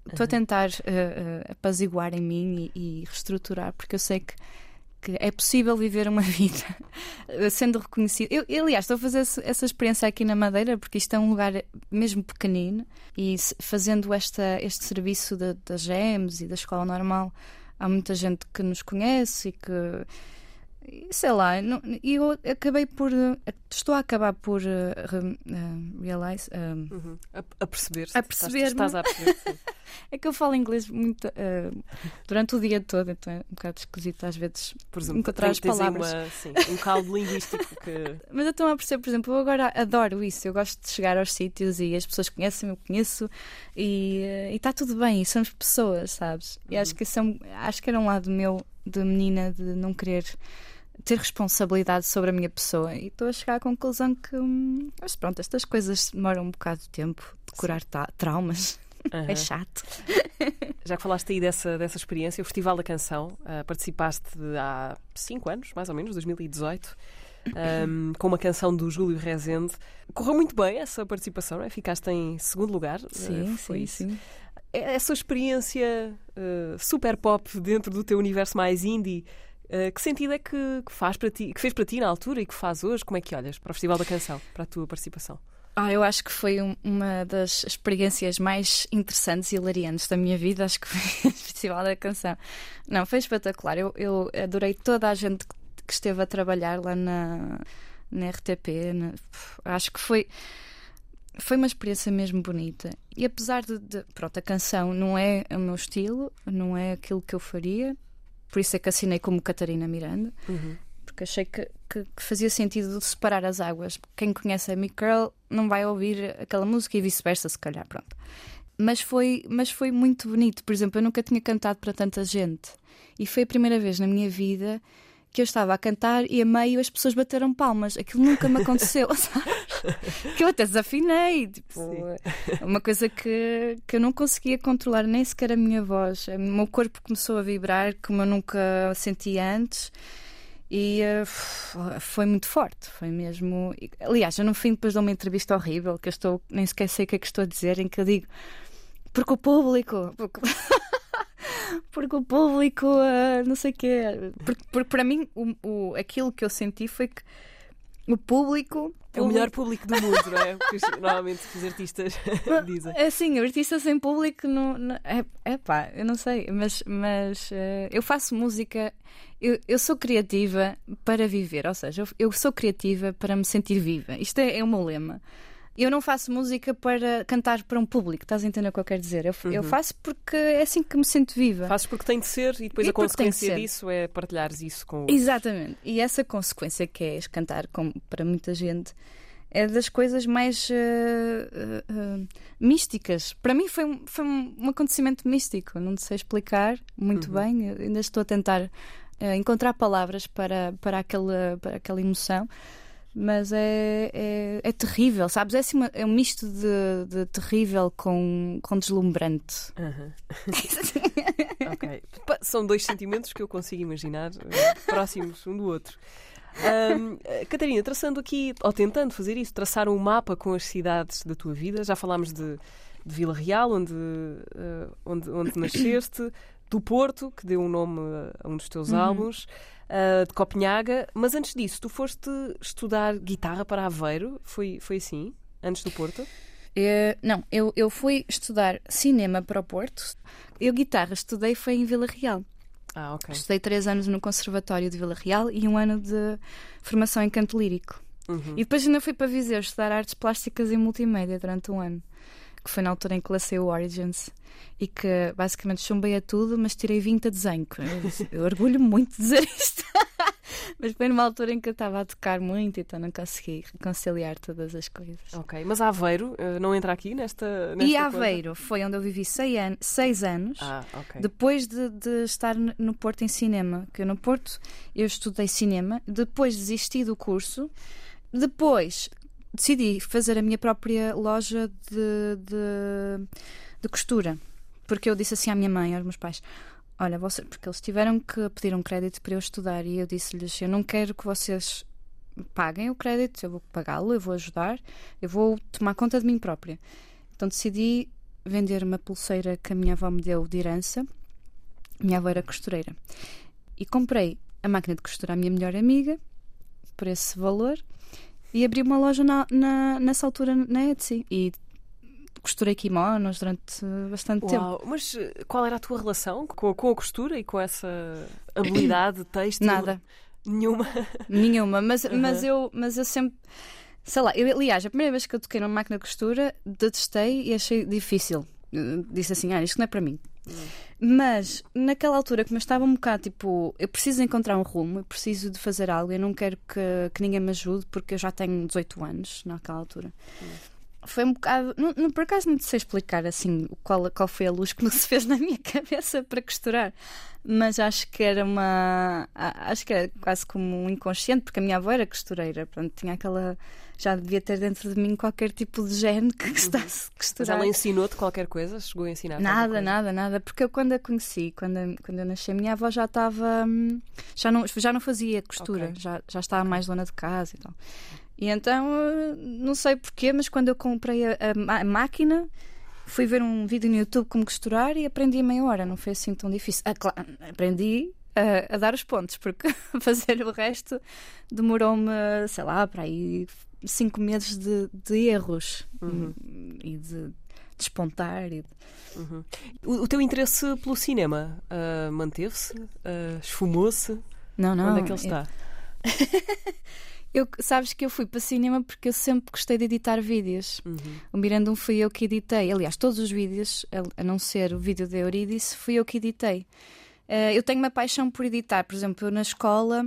Estou a tentar eh, eh, apaziguar em mim e, e reestruturar, porque eu sei que, que é possível viver uma [laughs] vida sendo reconhecido. Eu, aliás, estou a fazer essa experiência aqui na Madeira, porque isto é um lugar mesmo pequenino e fazendo esta, este serviço da- das GEMS e da escola normal, há muita gente que nos conhece e que sei lá, não- e eu acabei por. Estou a acabar por re- eh, realize. eh, Uhum. A, a perceber. A perceber-me. Estás, estás a perceber. [laughs] é que eu falo inglês muito eh, durante o dia todo, então é um bocado esquisito às vezes Por exemplo, encontrar as palavras. Uma, sim, um caldo linguístico que. [laughs] Mas eu estou a perceber, por exemplo, eu agora adoro isso. Eu gosto de chegar aos sítios e as pessoas conhecem, eu conheço e está tudo bem. E somos pessoas, sabes? E acho que isso é acho que era um lado meu de menina de não querer ter responsabilidade sobre a minha pessoa. E estou a chegar à conclusão que, hum, mas pronto, estas coisas demoram um bocado de tempo de curar traumas. [laughs] Aham. É chato. Já que falaste aí dessa, dessa experiência, o Festival da Canção, ah, participaste há 5 anos, mais ou menos, 2018, ahm, com uma canção do Júlio Rezende. Correu muito bem essa participação, não é? Ficaste em segundo lugar. ah, foi isso. sim. Essa experiência ah, super pop dentro do teu universo mais indie, ah, que sentido é que, que faz para ti, que fez para ti na altura e que faz hoje? Como é que olhas para o Festival da Canção, para a tua participação? Ah, eu acho que foi um- uma das experiências mais interessantes e hilariantes da minha vida. Acho que foi [laughs] o Festival da Canção. Não, foi espetacular. Eu, eu adorei toda a gente que- que esteve a trabalhar lá na, na RTP. na- acho que foi. Foi uma experiência mesmo bonita. E apesar de, de- Pronto, a canção não é o meu estilo, não é aquilo que eu faria, por isso é que assinei como Catarina Miranda porque achei que, que- que fazia sentido de separar as águas. Quem conhece a Amy Curl não vai ouvir aquela música e vice-versa, se calhar, pronto. Mas foi, mas foi muito bonito. Por exemplo, eu nunca tinha cantado para tanta gente. E foi a primeira vez na minha vida que eu estava a cantar e a meio as pessoas bateram palmas. Aquilo nunca me aconteceu, [laughs] sabes? Que eu até desafinei. Tipo, Sim. uma coisa que, que eu não conseguia controlar, nem sequer a minha voz. O meu corpo começou a vibrar como eu nunca sentia antes. E f- foi muito forte, foi mesmo. Aliás, eu no fim depois dou uma entrevista horrível, que eu estou, nem sequer sei o que é que estou a dizer, em que eu digo, porque o público, porque, porque o público, eh, não sei o quê. Porque, porque para mim, o, o- aquilo que eu senti foi que o público. É o melhor público do mundo, não é? Porque normalmente os artistas [laughs] [laughs] dizem. É assim, artista sem público não, não- é, é pá, eu não sei, mas, mas eh, eu faço música, eu, eu sou criativa para viver, ou seja, eu, eu sou criativa para me sentir viva. Isto é, é o meu lema. Eu não faço música para cantar para um público, estás a entender o que eu quero dizer? Eu, eu faço porque é assim que me sinto viva. Fazes porque tem de ser e depois E a consequência disso é partilhares isso com outros. Exatamente. E essa consequência que é cantar como para muita gente é das coisas mais eh, eh, eh, místicas. Para mim foi, um- foi um, acontecimento místico. Não sei explicar muito bem. Eu ainda estou a tentar encontrar palavras para, para, aquela, para aquela emoção. Mas é, é, é terrível, sabes? É, assim uma- é um misto de, de terrível com, com deslumbrante. Aham. [laughs] Ok. São dois sentimentos que eu consigo imaginar eh, próximos um do outro. Ahm, eh, Catarina, traçando aqui, ou tentando fazer isso, traçar um mapa com as cidades da tua vida, já falámos de, de Vila Real, onde, eh, onde, onde nasceste, do Porto, que deu um nome a um dos teus álbuns, ah, de Copenhaga, mas antes disso, tu foste estudar guitarra para Aveiro, foi, foi assim, antes do Porto? Eh, não, eu, eu fui estudar cinema para o Porto. Eu guitarra estudei foi em Vila Real. Ah, ok. Estudei três anos no Conservatório de Vila Real e um ano de formação em canto lírico. Uhum. E depois ainda fui para Viseu estudar artes plásticas e multimédia durante um ano. Que foi na altura em que lancei o Origins. E que basicamente chumbei a tudo, mas tirei 20 a desenho. Eu, eu orgulho muito de dizer isto. [laughs] mas foi numa altura em que eu estava a tocar muito, então não consegui conciliar todas as coisas. Ok, mas Aveiro eh, não entra aqui nesta, nesta E coisa? Aveiro foi onde eu vivi seis, an- seis anos. Ah. Depois de, de estar no Porto em cinema, que no Porto eu estudei cinema, depois desisti do curso, depois decidi fazer a minha própria loja de, de, de costura, porque eu disse assim à minha mãe, aos meus pais. Olha, você, porque eles tiveram que pedir um crédito para eu estudar e eu disse-lhes: Eu não quero que vocês paguem o crédito, eu vou pagá-lo, eu vou ajudar, eu vou tomar conta de mim própria. Então decidi vender uma pulseira que a minha avó me deu de herança. Minha avó era costureira. E comprei a máquina de costura à minha melhor amiga por esse valor e abri uma loja na, na- nessa altura na Etsy. E costurei kimonos durante bastante tempo. Uau, mas eh, qual era a tua relação com, com a costura e com essa [coughs] habilidade têxtil? Nada, Nenhuma. nenhuma. Mas, Uhum. mas, eu, mas eu sempre. Sei lá, eu, aliás, a primeira vez que eu toquei numa máquina de costura, detestei e achei difícil. Eh, Disse assim: ah, isto não é para mim. Mas naquela altura, como eu estava um bocado tipo, eu preciso encontrar um rumo, eu preciso de fazer algo, eu não quero que, que ninguém me ajude porque eu já tenho 18 anos naquela altura. Foi um bocado. Não, não- por acaso não sei explicar assim qual, qual foi a luz que me se fez na minha [laughs] cabeça para costurar, mas acho que era uma. Acho que era quase como um inconsciente, porque a minha avó era costureira, pronto, tinha aquela. Já devia ter dentro de mim qualquer tipo de gene que gostasse de Mas costurar. ela ensinou-te qualquer coisa? Chegou a ensinar Nada, nada, nada. Porque eu quando a conheci, quando, eu- quando eu nasci, a minha avó já estava. hum, Já não, já não fazia costura, Ok. já, já estava mais dona de casa e tal. E então, não sei porquê, mas quando eu comprei a, a a máquina, fui ver um vídeo no YouTube como costurar e aprendi em meia hora. Não foi assim tão difícil. Ah, claro, aprendi a, a dar os pontos, porque [laughs] fazer o resto demorou-me, sei lá, para aí cinco meses de, de erros Uhum. e de despontar. E de- O, o teu interesse pelo cinema ah, manteve-se? Ah, Esfumou-se? Não, não. Onde é que ele está? Eu, [laughs] sabes que eu fui para cinema porque eu sempre gostei de editar vídeos. Uhum. O Mirandum fui eu que editei. Aliás, todos os vídeos, a- não ser o vídeo da Eurídice, fui eu que editei. Eh, eu tenho uma paixão por editar. Por exemplo, eu na escola,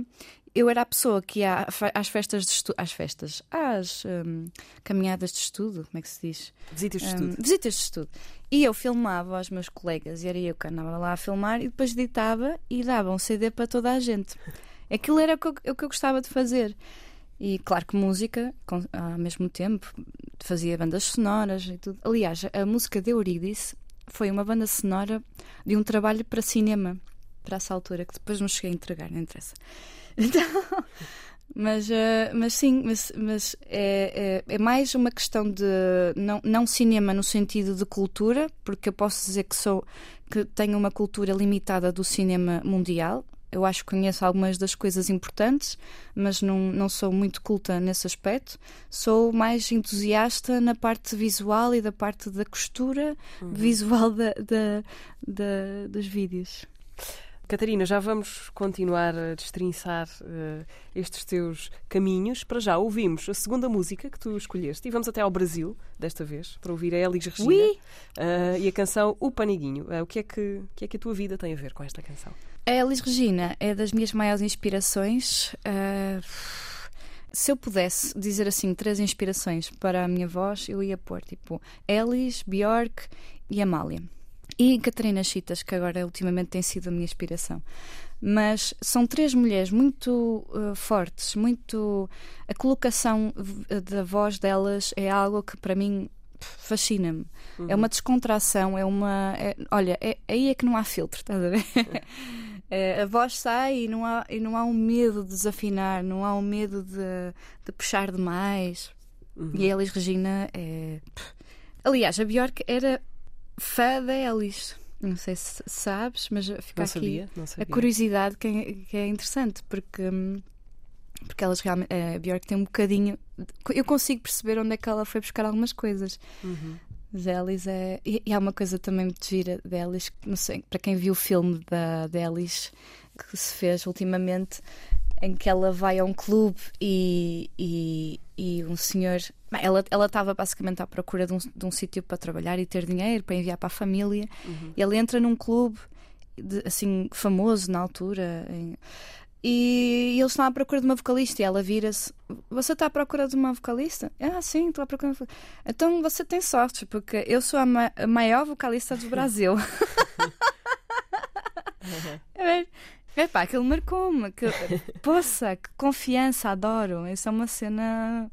eu era a pessoa que ia às festas de estudo. Às festas? Às hum, caminhadas de estudo, como é que se diz? Visitas de Hum, estudo. visitas de estudo. E eu filmava aos meus colegas, e era eu que andava lá a filmar, e depois editava e dava um CD para toda a gente. Aquilo era o que eu, o que eu gostava de fazer. E claro que música, com- ao mesmo tempo, fazia bandas sonoras e tudo. Aliás, a música de Eurídice foi uma banda sonora de um trabalho para cinema, para essa altura, que depois não cheguei a entregar, não interessa. [laughs] Então, mas, eh, mas sim, mas, mas é, é, é mais uma questão de não, não cinema no sentido de cultura, porque eu posso dizer que sou que tenho uma cultura limitada do cinema mundial. Eu acho que conheço algumas das coisas importantes, mas não, não sou muito culta nesse aspecto. Sou mais entusiasta na parte visual e da parte da costura visual da, da, da- dos vídeos. Catarina, já vamos continuar a destrinçar uh, estes teus caminhos. Para já ouvimos a segunda música que tu escolheste e vamos até ao Brasil, desta vez, para ouvir a Elis Regina uh, e a canção O Paniguinho. Uh, o, que é que, o que é que a tua vida tem a ver com esta canção? A Elis Regina é das minhas maiores inspirações. Uh, se eu pudesse dizer assim três inspirações para a minha voz, eu ia pôr tipo Elis, Bjork e Amália. E Catarina Chitas, que agora ultimamente tem sido a minha inspiração. Mas são três mulheres muito uh, fortes, muito. A colocação da voz delas é algo que para mim fascina-me. Uhum. É uma descontração, é uma. É, olha, é, aí é que não há filtro, estás a ver? [laughs] é, a voz sai e não, há, e não há um medo de desafinar, não há um medo de, de puxar demais. Uhum. E a Elis Regina é. Aliás, a Bjork era fã da Elis. Não sei se sabes, mas fica não aqui sabia, não sabia. a curiosidade que é, que é interessante, porque, hum, porque elas realmente. A Bjork tem um bocadinho. Eu consigo perceber onde é que ela foi buscar algumas coisas. Uhum. Mas Elis é. E, e há uma coisa também muito gira da Elis, não sei, para quem viu o filme da, da Elis que se fez ultimamente, em que ela vai a um clube e, e, e um senhor. Ela ela estava basicamente à procura de um, de um sítio para trabalhar e ter dinheiro para enviar para a família. Uhum. E ela entra num clube de, assim famoso na altura. em- e eles estão à procura de uma vocalista e ela vira-se: Você está à procura de uma vocalista? Ah, sim, estou à procura de uma vocalista. Então você tem sorte, porque eu sou a, ma- a maior vocalista do Brasil. [laughs] É, é pá, aquilo marcou-me. Que, poça, que confiança, adoro. Isso é uma cena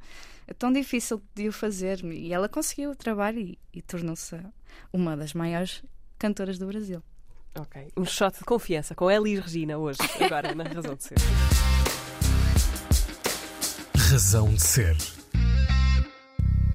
é tão difícil de o fazer. E ela conseguiu o trabalho e, e tornou-se uma das maiores cantoras do Brasil. Ok. Um shot de confiança com Elis Regina hoje, agora na Razão de Ser. Razão de Ser.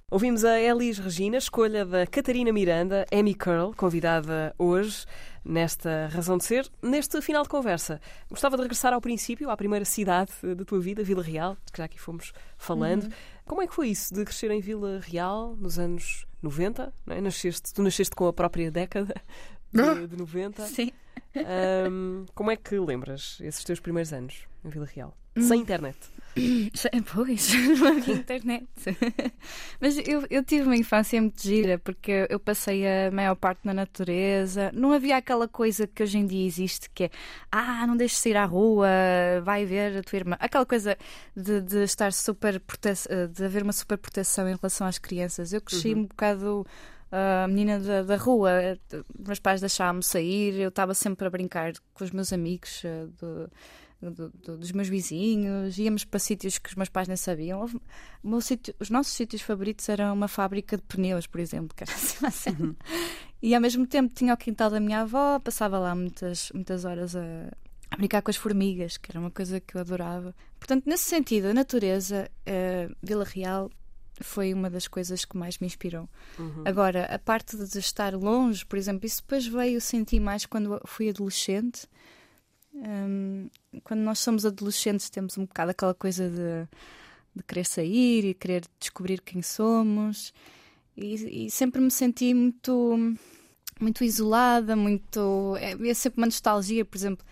Ouvimos a Elis Regina, escolha da Catarina Miranda, Amy Curl, convidada hoje nesta Razão de Ser. Neste final de conversa, gostava de regressar ao princípio, à primeira cidade da tua vida, Vila Real, que já aqui fomos falando. Como é que foi isso de crescer em Vila Real nos anos 90? Não é? nasceste, tu nasceste com a própria década de, de 90. Sim. Ahm, como é que lembras esses teus primeiros anos em Vila Real? Sem internet. Pois, [laughs] não havia internet. Mas eu, eu tive uma infância muito gira, porque eu passei a maior parte na natureza. Não havia aquela coisa que hoje em dia existe, que é ah, não deixes de sair à rua, vai ver a tua irmã. Aquela coisa de, de estar super de haver uma super proteção em relação às crianças. Eu cresci um bocado a menina da, da rua. Meus pais deixavam-me sair, eu estava sempre a brincar com os meus amigos eh, do- do- do- dos meus vizinhos, íamos para sítios que os meus pais nem sabiam. Sítio- os nossos sítios favoritos eram uma fábrica de pneus, por exemplo, que era assim uma cena. E ao mesmo tempo tinha o quintal da minha avó, passava lá muitas, muitas horas a, a brincar com as formigas, que era uma coisa que eu adorava. Portanto, nesse sentido, a natureza, eh, Vila Real, foi uma das coisas que mais me inspirou. Agora, a parte de estar longe, por exemplo, isso depois veio sentir mais quando fui adolescente. Hum, quando nós somos adolescentes, temos um bocado aquela coisa de, de querer sair e querer descobrir quem somos. E, e sempre me senti muito, muito isolada, muito. É, é sempre uma nostalgia, por exemplo.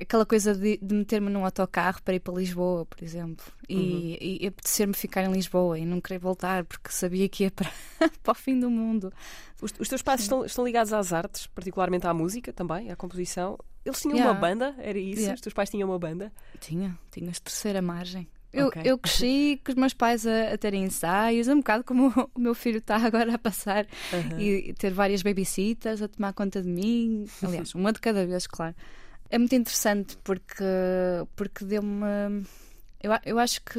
Aquela coisa de, de meter-me num autocarro para ir para Lisboa, por exemplo, e, e apetecer-me ficar em Lisboa e não querer voltar porque sabia que ia para, [laughs] para o fim do mundo. Os, os teus pais estão, estão ligados às artes, particularmente à música também, à composição. Eles tinham Yeah. uma banda, era isso? Yeah. Os teus pais tinham uma banda? Tinha, tinhas terceira margem. Eu, Ok. eu cresci [laughs] com os meus pais a, a terem ensaios, um bocado como o, meu filho está [laughs] agora a passar Aham. e, ter várias babysitters a tomar conta de mim. Aliás, uma de cada vez, claro. É muito interessante porque, porque deu-me. Eu, eu acho que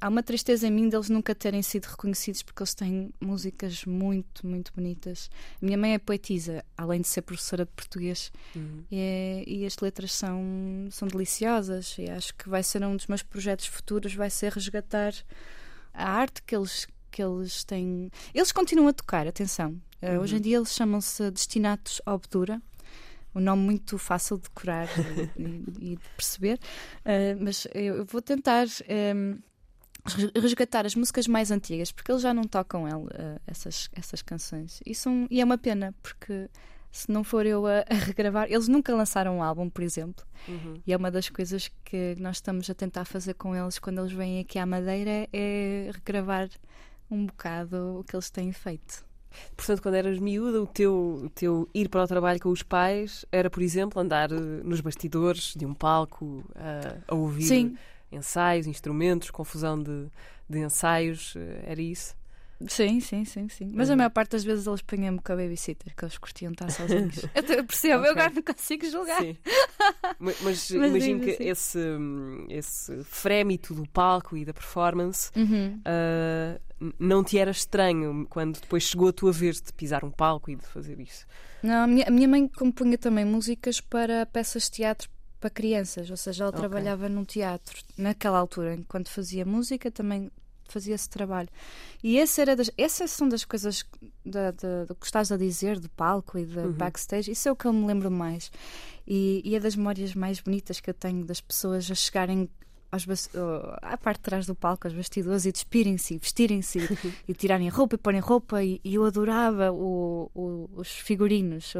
há uma tristeza em mim deles nunca terem sido reconhecidos porque eles têm músicas muito, muito bonitas. A minha mãe é poetisa, além de ser professora de português. Uhum. E, é- e as letras são, são deliciosas e acho que vai ser um dos meus projetos futuros vai ser resgatar a arte que eles que eles têm eles continuam a tocar, atenção Eh, hoje em dia eles chamam-se Destinatos Obdura um nome muito fácil de decorar e, e- de perceber Eh, mas eu, vou tentar em, res- resgatar as músicas mais antigas porque eles já não tocam el- eh, essas, essas canções e, são, e é uma pena porque se não for eu a, a regravar. Eles nunca lançaram um álbum, por exemplo, Uhum. e é uma das coisas que nós estamos a tentar fazer com eles quando eles vêm aqui à Madeira é regravar um bocado o que eles têm feito. Portanto, quando eras miúda, o teu, o teu ir para o trabalho com os pais era, por exemplo, andar eh, nos bastidores de um palco a, a ouvir Sim. ensaios, instrumentos, confusão de, de ensaios, eh, era isso? Sim, sim, sim, sim. Mas a maior parte das vezes eles punham-me com a babysitter, que eles curtiam estar sozinhos. [laughs] eu percebo, Ok. eu agora não consigo julgar. Sim. Ma- Mas, [laughs] Mas imagino que assim. esse, esse frémito do palco e da performance Uhum. n- não te era estranho quando depois chegou a tua vez de pisar um palco e de fazer isso. Não, a minha, a minha mãe compunha também músicas para peças de teatro para crianças, ou seja, ela Ok. trabalhava num teatro naquela altura, enquanto fazia música também fazia esse trabalho. E esse era das, essas são das coisas da, da- do que estás a dizer, do palco e do Uhum. backstage, isso é o que eu me lembro mais. E, e é das memórias mais bonitas que eu tenho das pessoas a chegarem aos à parte de trás do palco, aos bastidores, e despirem-se, vestirem-se [laughs] e tirarem roupa e porem roupa. E, e eu adorava o- o- os figurinos,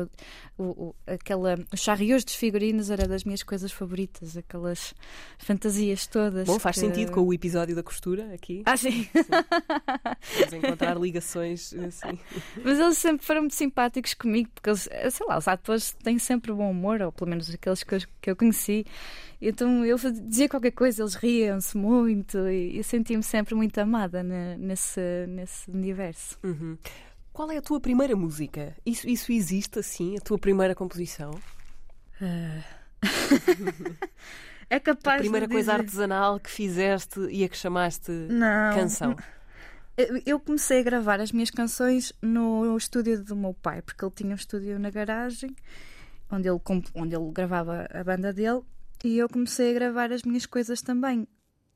o, o, aquela, os charrios dos figurinos era das minhas coisas favoritas, aquelas fantasias todas. Bom, faz que- sentido com o episódio da costura aqui. Ah, sim. Vamos encontrar ligações assim. [laughs] Mas eles sempre foram muito simpáticos comigo, porque eles, sei lá, os atores têm sempre bom humor, ou pelo menos aqueles que eu, que eu conheci. Então eu dizia qualquer coisa, eles riam-se muito e eu senti-me sempre muito amada ne- nesse, nesse universo. Uhum. Qual é a tua primeira música? Isso, isso existe assim? A tua primeira composição? [laughs] É capaz a primeira de coisa dizer- artesanal que fizeste e a que chamaste Não. canção? Eu- comecei a gravar as minhas canções no estúdio do meu pai, porque ele tinha um estúdio na garagem onde ele, onde ele gravava a banda dele e eu comecei a gravar as minhas coisas também.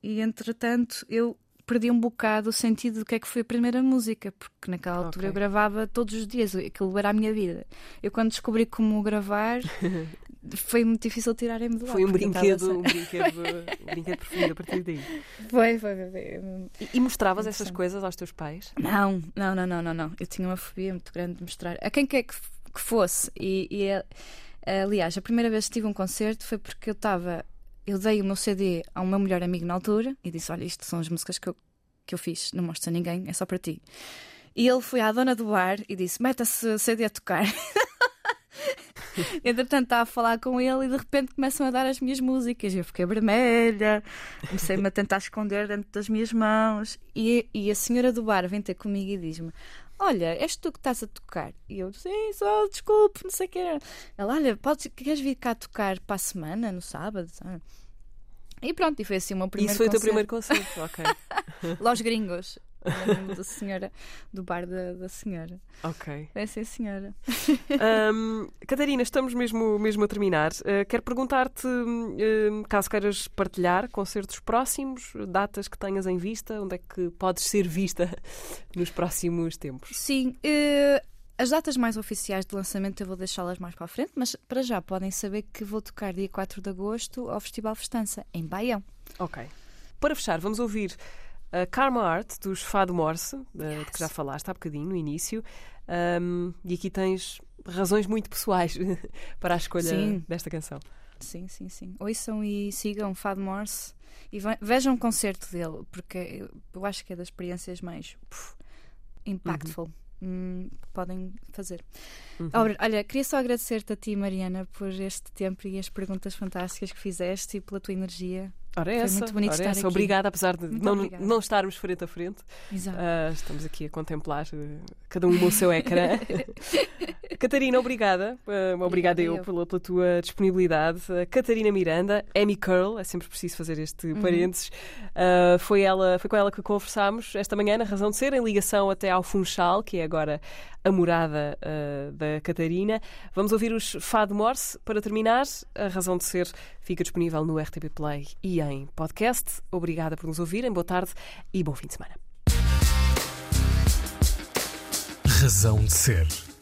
E entretanto eu perdi um bocado o sentido do que é que foi a primeira música, porque naquela altura Ok. eu gravava todos os dias, aquilo era a minha vida. Eu quando descobri como gravar [laughs] foi muito difícil tirarem-me lá. Foi um brinquedo, um brinquedo, um brinquedo profundo a partir daí. [laughs] Foi, foi, foi. E, e mostravas essas coisas aos teus pais? Não, não, não, não, não, não. Eu tinha uma fobia muito grande de mostrar a quem quer que, que fosse. E, e, eh, aliás, a primeira vez que tive um concerto foi porque eu estava. Eu dei o meu CD a um meu melhor amigo na altura e disse: Olha, isto são as músicas que eu, que eu fiz, não mostro a ninguém, é só para ti. E ele foi à dona do bar e disse: Meta-se CD a tocar. [laughs] Entretanto, estava a falar com ele e de repente começam a dar as minhas músicas. Eu fiquei vermelha, comecei-me a tentar esconder dentro das minhas mãos. E, e a senhora do bar vem ter comigo e diz-me: Olha, és tu que estás a tocar? E eu, sim, só, desculpe, não sei o que era. Ela, olha, podes, queres vir cá tocar para a semana, no sábado? sabe? E pronto, e foi assim o meu primeiro Isso foi o teu primeiro concerto. concerto, ok. [laughs] Los Gringos. Da senhora, do bar da, da senhora. ok. É sim, senhora. Hum, Catarina, estamos mesmo, mesmo a terminar. Uh, quero perguntar-te, hum, caso queiras partilhar concertos próximos, datas que tenhas em vista, onde é que podes ser vista [laughs] nos próximos tempos? Sim, eh, as datas mais oficiais de lançamento eu vou deixá-las mais para a frente, mas para já podem saber que vou tocar dia 4 de agosto ao Festival Festança, em Baião. Ok. Para fechar, vamos ouvir a Karma Art dos Fado Morse, de, de que já falaste há bocadinho no início. Hum, e aqui tens razões muito pessoais [laughs] para a escolha Sim. desta canção. Sim, sim, sim. Ouçam e sigam Fado Morse e ve- vejam o concerto dele, porque eu, acho que é das experiências mais puf, impactful. hum, que podem fazer. Uhum. Olha, queria só agradecer-te a ti, Mariana, por este tempo e as perguntas fantásticas que fizeste e pela tua energia. Ora Foi essa, muito bonito estar essa. aqui. Obrigada, apesar de Muito não, obrigada. não estarmos frente a frente. Ah, estamos aqui a contemplar eh, cada um o seu ecrã. [laughs] Catarina, obrigada. Ah, obrigada eu, eu. Pela, pela tua disponibilidade. Ah, Catarina Miranda, Amy Curl, é sempre preciso fazer este Uhum. parênteses. Foi, ela, foi com ela que conversámos esta manhã, na razão de ser, em ligação até ao Funchal, que é agora a morada ah, da Catarina. Vamos ouvir os Fado Morse. Para terminar, a razão de ser fica disponível no RTP Play e em podcast. Obrigada por nos ouvirem. Boa tarde e bom fim de semana. Razão de ser.